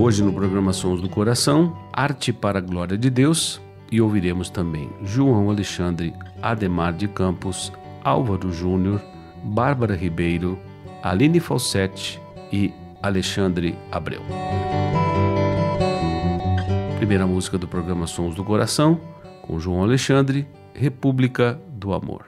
Hoje no programa Sons do Coração, Arte para a Glória de Deus, e ouviremos também João Alexandre Ademar de Campos, Álvaro Júnior, Bárbara Ribeiro, Aline Falsetti e Alexandre Abreu. Primeira música do programa Sons do Coração, com João Alexandre, República do Amor.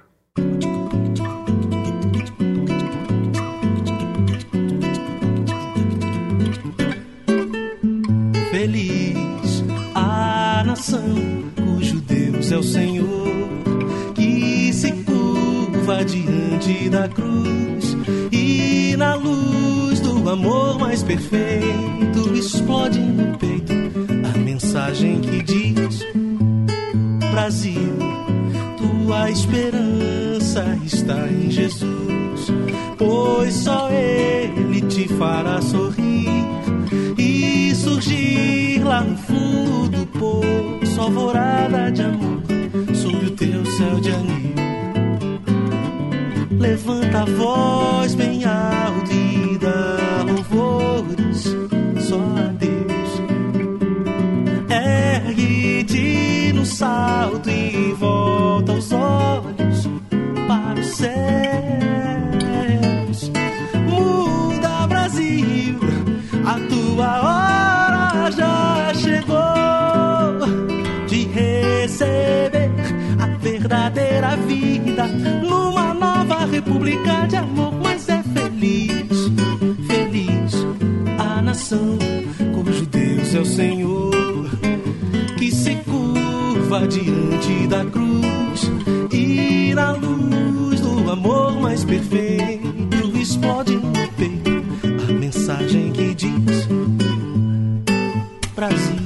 Diante da cruz e na luz do amor mais perfeito explode no peito a mensagem que diz: Brasil, tua esperança está em Jesus, pois só Ele te fará sorrir e surgir lá no fundo do poço, alvorada de amor, sob o teu céu de anil. Levanta a voz bem alto e dá louvores só a Deus. Ergue-te no salto e volta os olhos para os céus. Muda, Brasil, a tua hora já chegou de receber a verdadeira vida república de amor. Mas é feliz, feliz a nação cujo Deus é o Senhor que se curva diante da cruz e na luz do amor mais perfeito explode no peito a mensagem que diz: Brasil,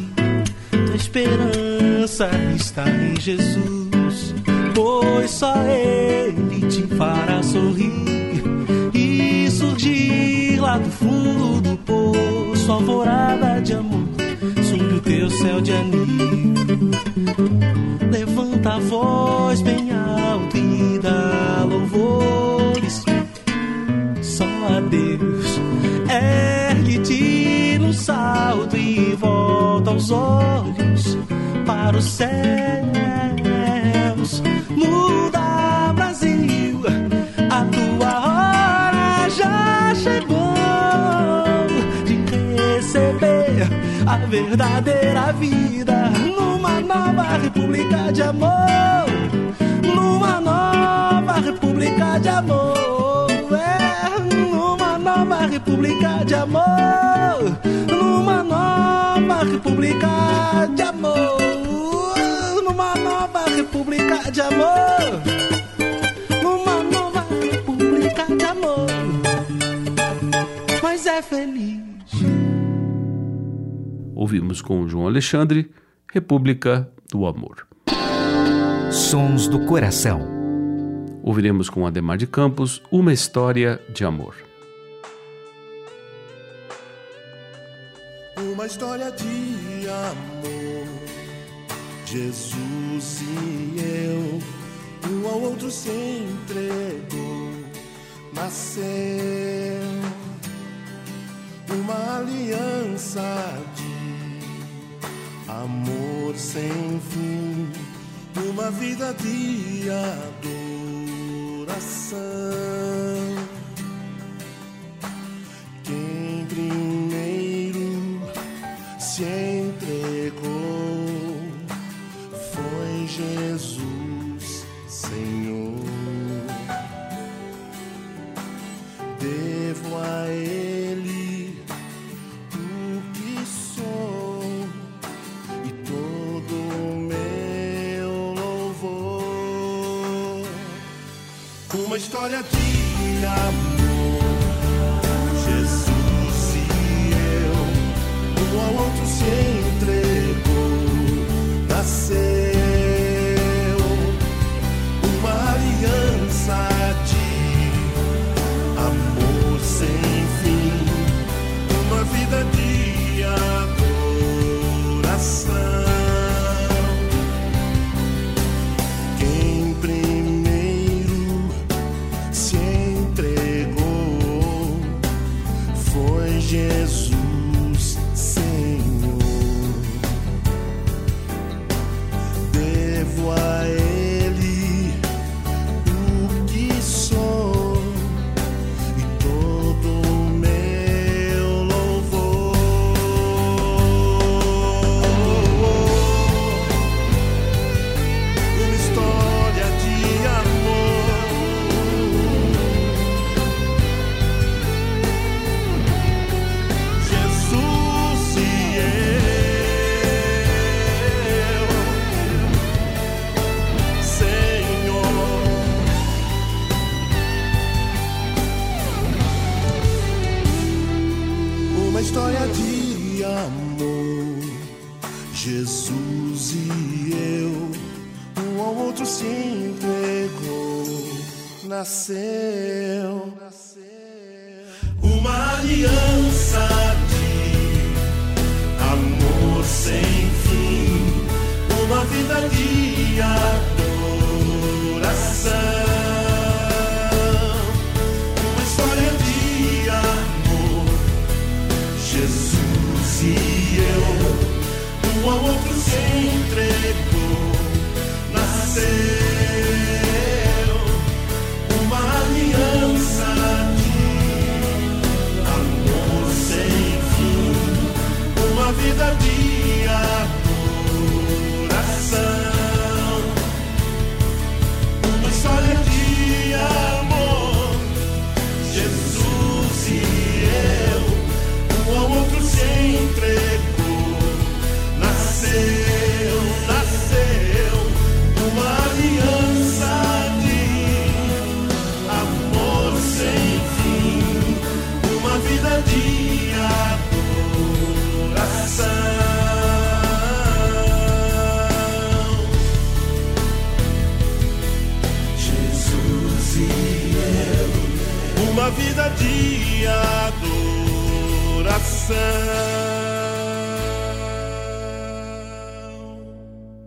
tua esperança está em Jesus, pois só Ele te fará sorrir e surgir lá do fundo do poço, alvorada de amor, sob o teu céu de anil. Levanta a voz bem alto e dá louvores só a Deus. Ergue-te no salto e volta os olhos para os céus. Muda, verdadeira vida numa nova república de amor. Numa nova república de amor. É, numa nova república de amor. Numa nova república de amor. Numa nova república de amor. Numa nova república de amor. Mas é feliz. Ouvimos com João Alexandre, República do Amor. Sons do Coração. Ouviremos com Ademar de Campos, Uma História de Amor. Uma uma história de amor. Jesus e eu, um ao outro se entregou, nasceu uma aliança de amor sem fim, uma vida de adoração.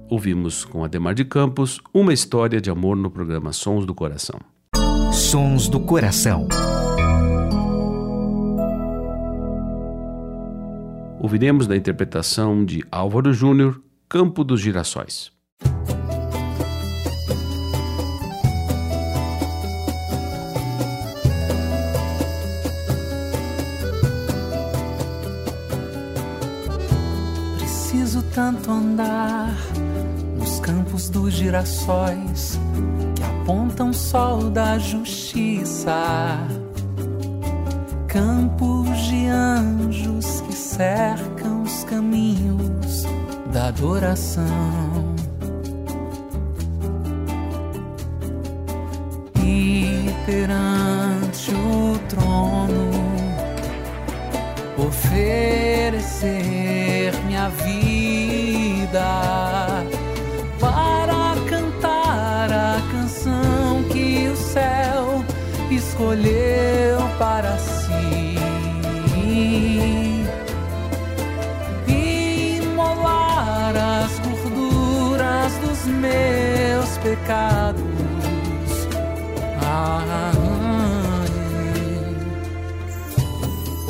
Ouvimos com Ademar de Campos uma história de amor no programa Sons do Coração. Sons do Coração. Ouviremos da interpretação de Álvaro Júnior, Campo dos Girassóis. Tanto andar campos dos girassóis que apontam sol da justiça, campos de anjos que cercam os caminhos da adoração. E perante o trono oferecer para cantar a canção que o céu escolheu para si. Imolar as gorduras dos meus pecados. Ah,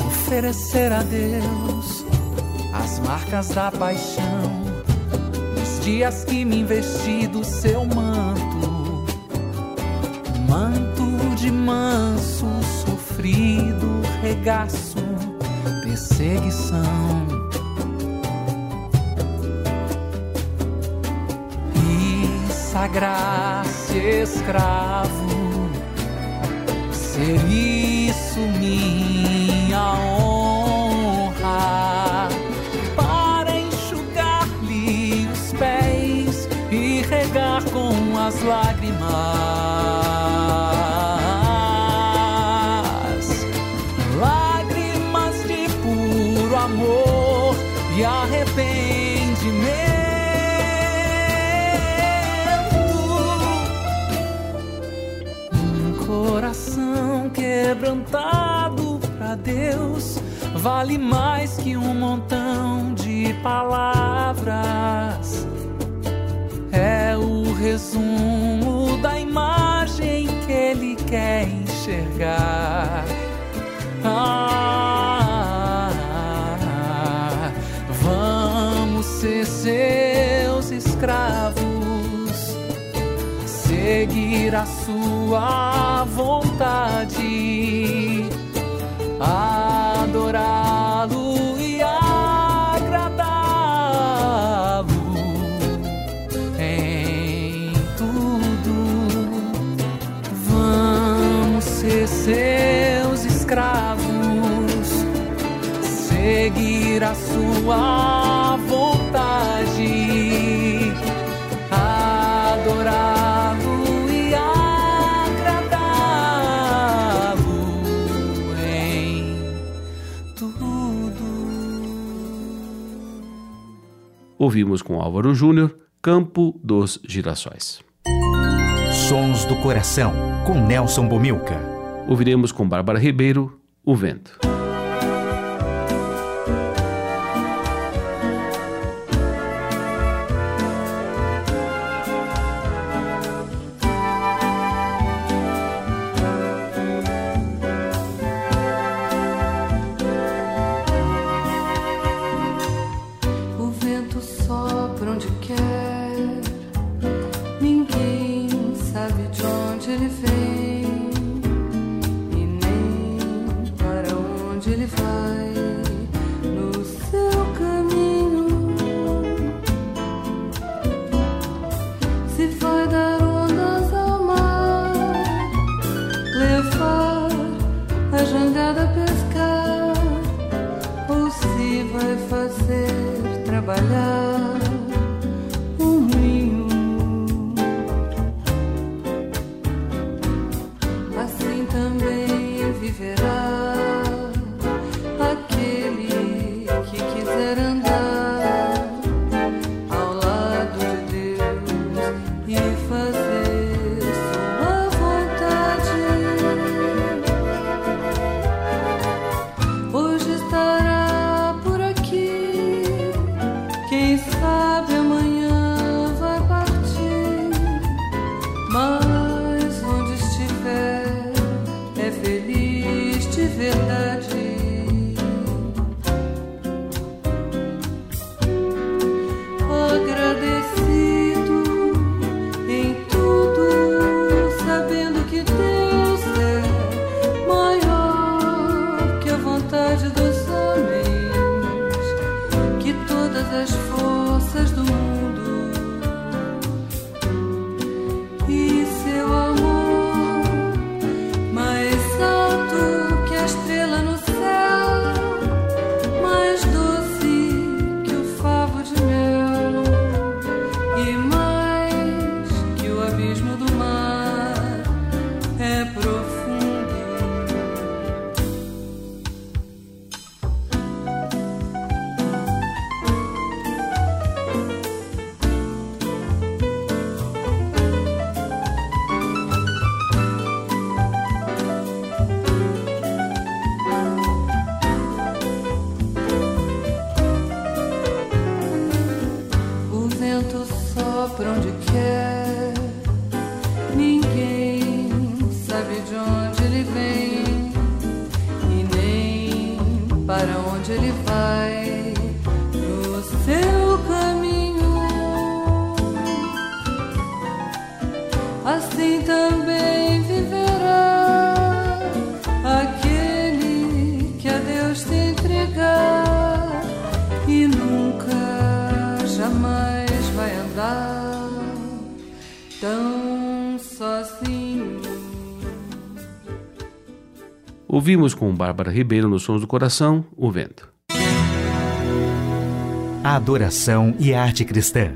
oferecer a Deus as marcas da paixão dias que me investi do seu manto, manto de manso sofrido regaço, perseguição. E sagrar-se escravo, ser isso minha honra, lágrimas. Lágrimas de puro amor e arrependimento. Um coração quebrantado pra Deus vale mais que um montão de palavras. Enxergar. Ah, vamos ser seus escravos, seguir a sua vontade, sua vontade, adorá-lo e agradá-lo em tudo. Ouvimos com Álvaro Júnior, Campo dos Girassóis. Sons do Coração, com Nelson Bomilca. Ouviremos com Bárbara Ribeiro, O Vento. Feliz de Ouvimos com Bárbara Ribeiro nos Sons do Coração, o vento. A adoração e a arte cristã.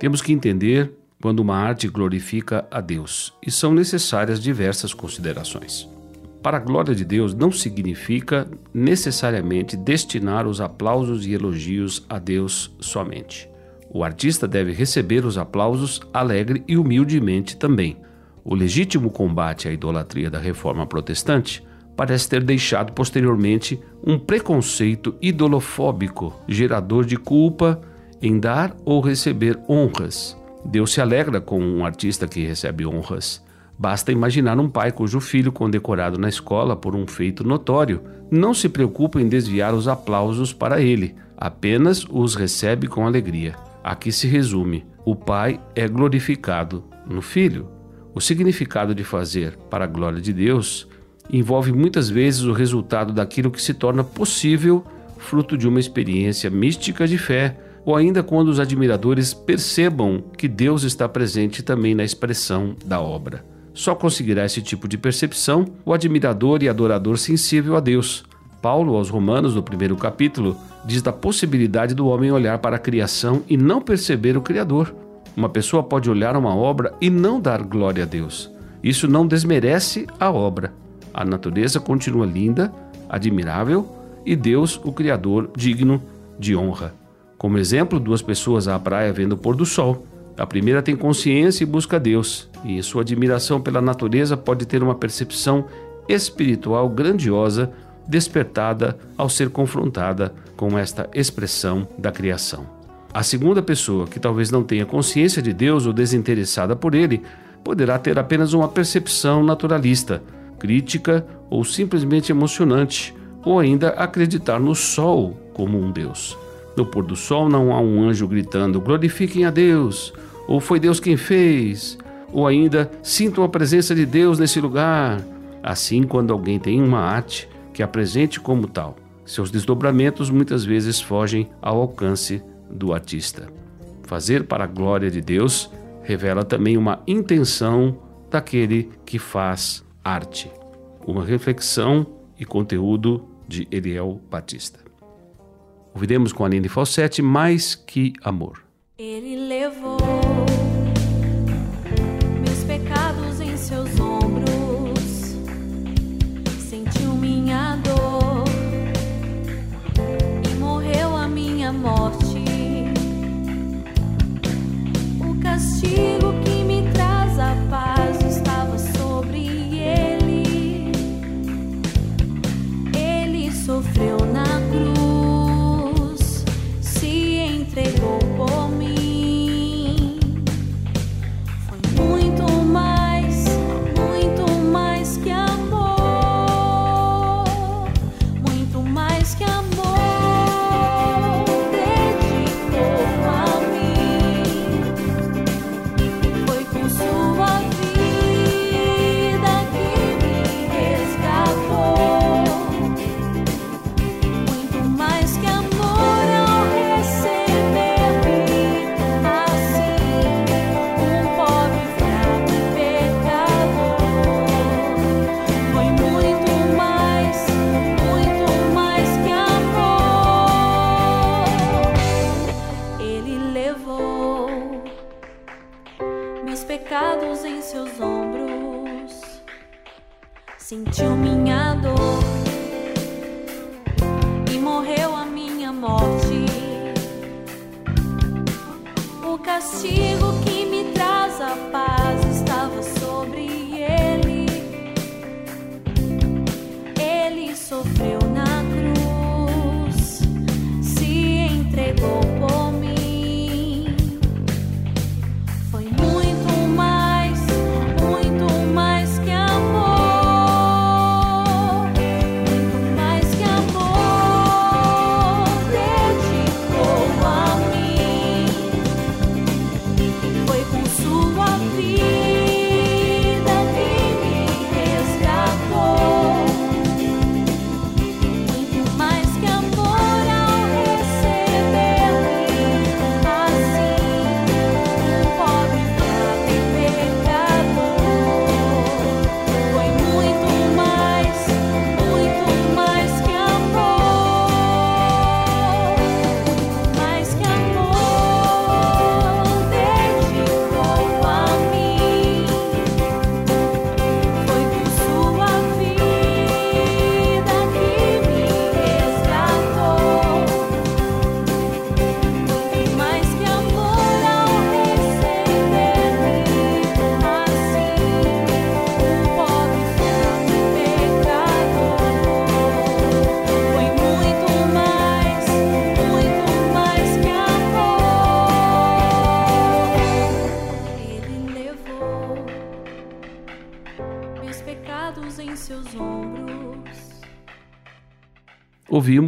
Temos que entender quando uma arte glorifica a Deus, e são necessárias diversas considerações. Para a glória de Deus não significa necessariamente destinar os aplausos e elogios a Deus somente. O artista deve receber os aplausos alegre e humildemente também. O legítimo combate à idolatria da reforma protestante parece ter deixado posteriormente um preconceito idolofóbico, gerador de culpa em dar ou receber honras. Deus se alegra com um artista que recebe honras. Basta imaginar um pai cujo filho, condecorado na escola por um feito notório, não se preocupa em desviar os aplausos para ele, apenas os recebe com alegria. Aqui se resume: o pai é glorificado no filho. O significado de fazer para a glória de Deus envolve muitas vezes o resultado daquilo que se torna possível fruto de uma experiência mística de fé, ou ainda quando os admiradores percebam que Deus está presente também na expressão da obra. Só conseguirá esse tipo de percepção o admirador e adorador sensível a Deus. Paulo, aos Romanos, no primeiro capítulo, diz da possibilidade do homem olhar para a criação e não perceber o Criador. Uma pessoa pode olhar uma obra e não dar glória a Deus. Isso não desmerece a obra. A natureza continua linda, admirável e Deus, o Criador, digno de honra. Como exemplo, duas pessoas à praia vendo o pôr do sol. A primeira tem consciência e busca Deus, e sua admiração pela natureza pode ter uma percepção espiritual grandiosa despertada ao ser confrontada com esta expressão da criação. A segunda pessoa, que talvez não tenha consciência de Deus ou desinteressada por ele, poderá ter apenas uma percepção naturalista, crítica ou simplesmente emocionante, ou ainda acreditar no sol como um Deus. No pôr do sol não há um anjo gritando: glorifiquem a Deus, ou foi Deus quem fez, ou ainda sintam a presença de Deus nesse lugar. Assim, quando alguém tem uma arte que apresente como tal, seus desdobramentos muitas vezes fogem ao alcance do artista. Fazer para a glória de Deus revela também uma intenção daquele que faz arte. Uma reflexão e conteúdo de Eliel Batista. Ouviremos com a Aline Falsetti Mais Que Amor. Ele levou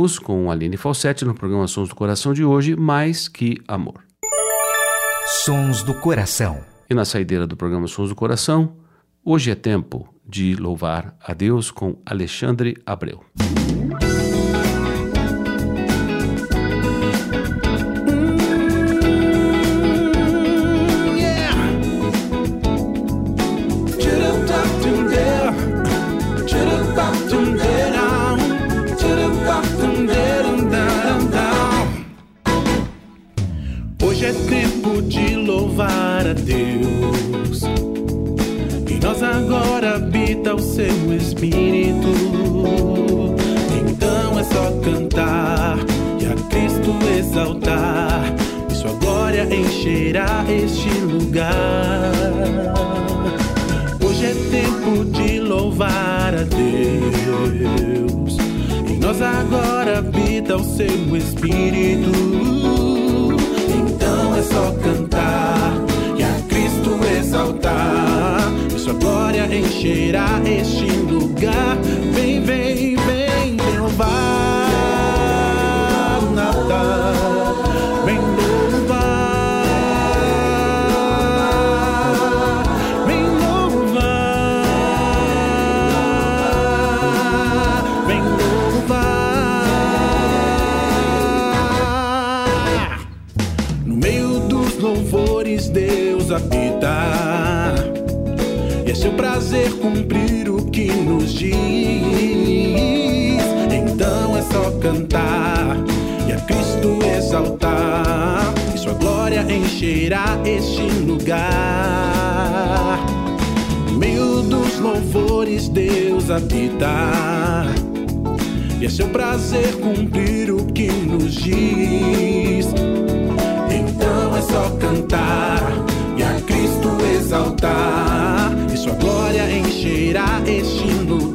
Ouvimos com Aline Falsetti no programa Sons do Coração de hoje, Mais Que Amor. Sons do Coração. E na saideira do programa Sons do Coração, hoje é tempo de louvar a Deus com Alexandre Abreu. Deus. E nós agora habita o seu Espírito. Então é só cantar e a Cristo exaltar. E sua glória encherá este lugar. Hoje é tempo de louvar a Deus. Em nós agora habita o seu Espírito. Encherá este cumprir o que nos diz. Então é só cantar E a Cristo exaltar. E sua glória encherá este lugar. No meio dos louvores Deus habita. E é seu prazer cumprir o que nos diz. Então é só cantar e a Cristo exaltar, encherá este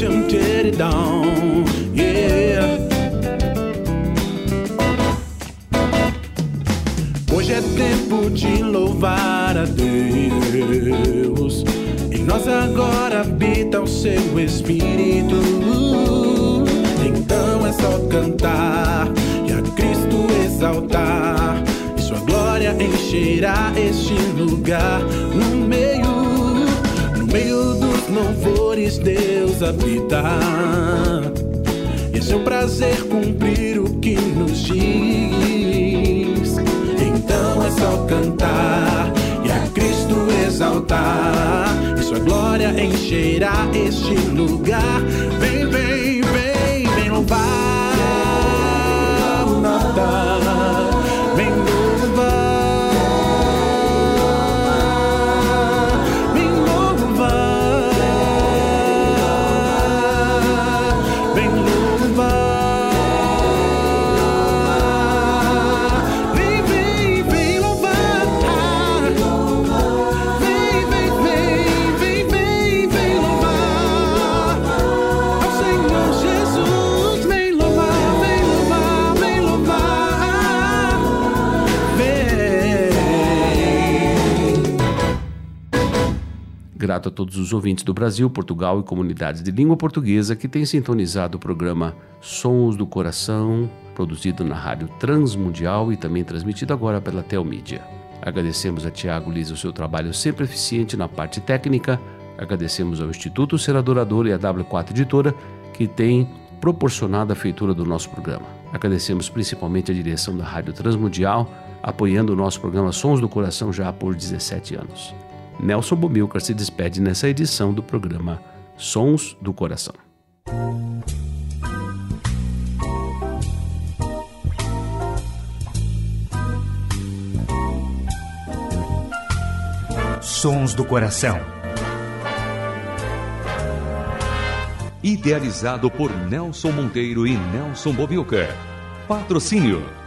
Down, yeah. Hoje é tempo de louvar a Deus. Em nós agora habita o seu Espírito. Então é só cantar e a Cristo exaltar. E sua glória encherá este lugar Habita E é seu prazer cumprir o que nos diz. Então é só cantar E a Cristo exaltar. E sua glória encherá este lugar. Vem, vem, vem, vem louvar o Natal Grato a todos os ouvintes do Brasil, Portugal e comunidades de língua portuguesa que têm sintonizado o programa Sons do Coração, produzido na Rádio Transmundial e também transmitido agora pela Telmídia. Agradecemos a Tiago Liza o seu trabalho sempre eficiente na parte técnica. Agradecemos ao Instituto Ser Adorador e à W4 Editora que tem proporcionado a feitura do nosso programa. Agradecemos principalmente a direção da Rádio Transmundial, apoiando o nosso programa Sons do Coração já por 17 anos. Nelson Bomilcar se despede nessa edição do programa Sons do Coração. Sons do Coração. Idealizado por Nelson Monteiro e Nelson Bobilca. Patrocínio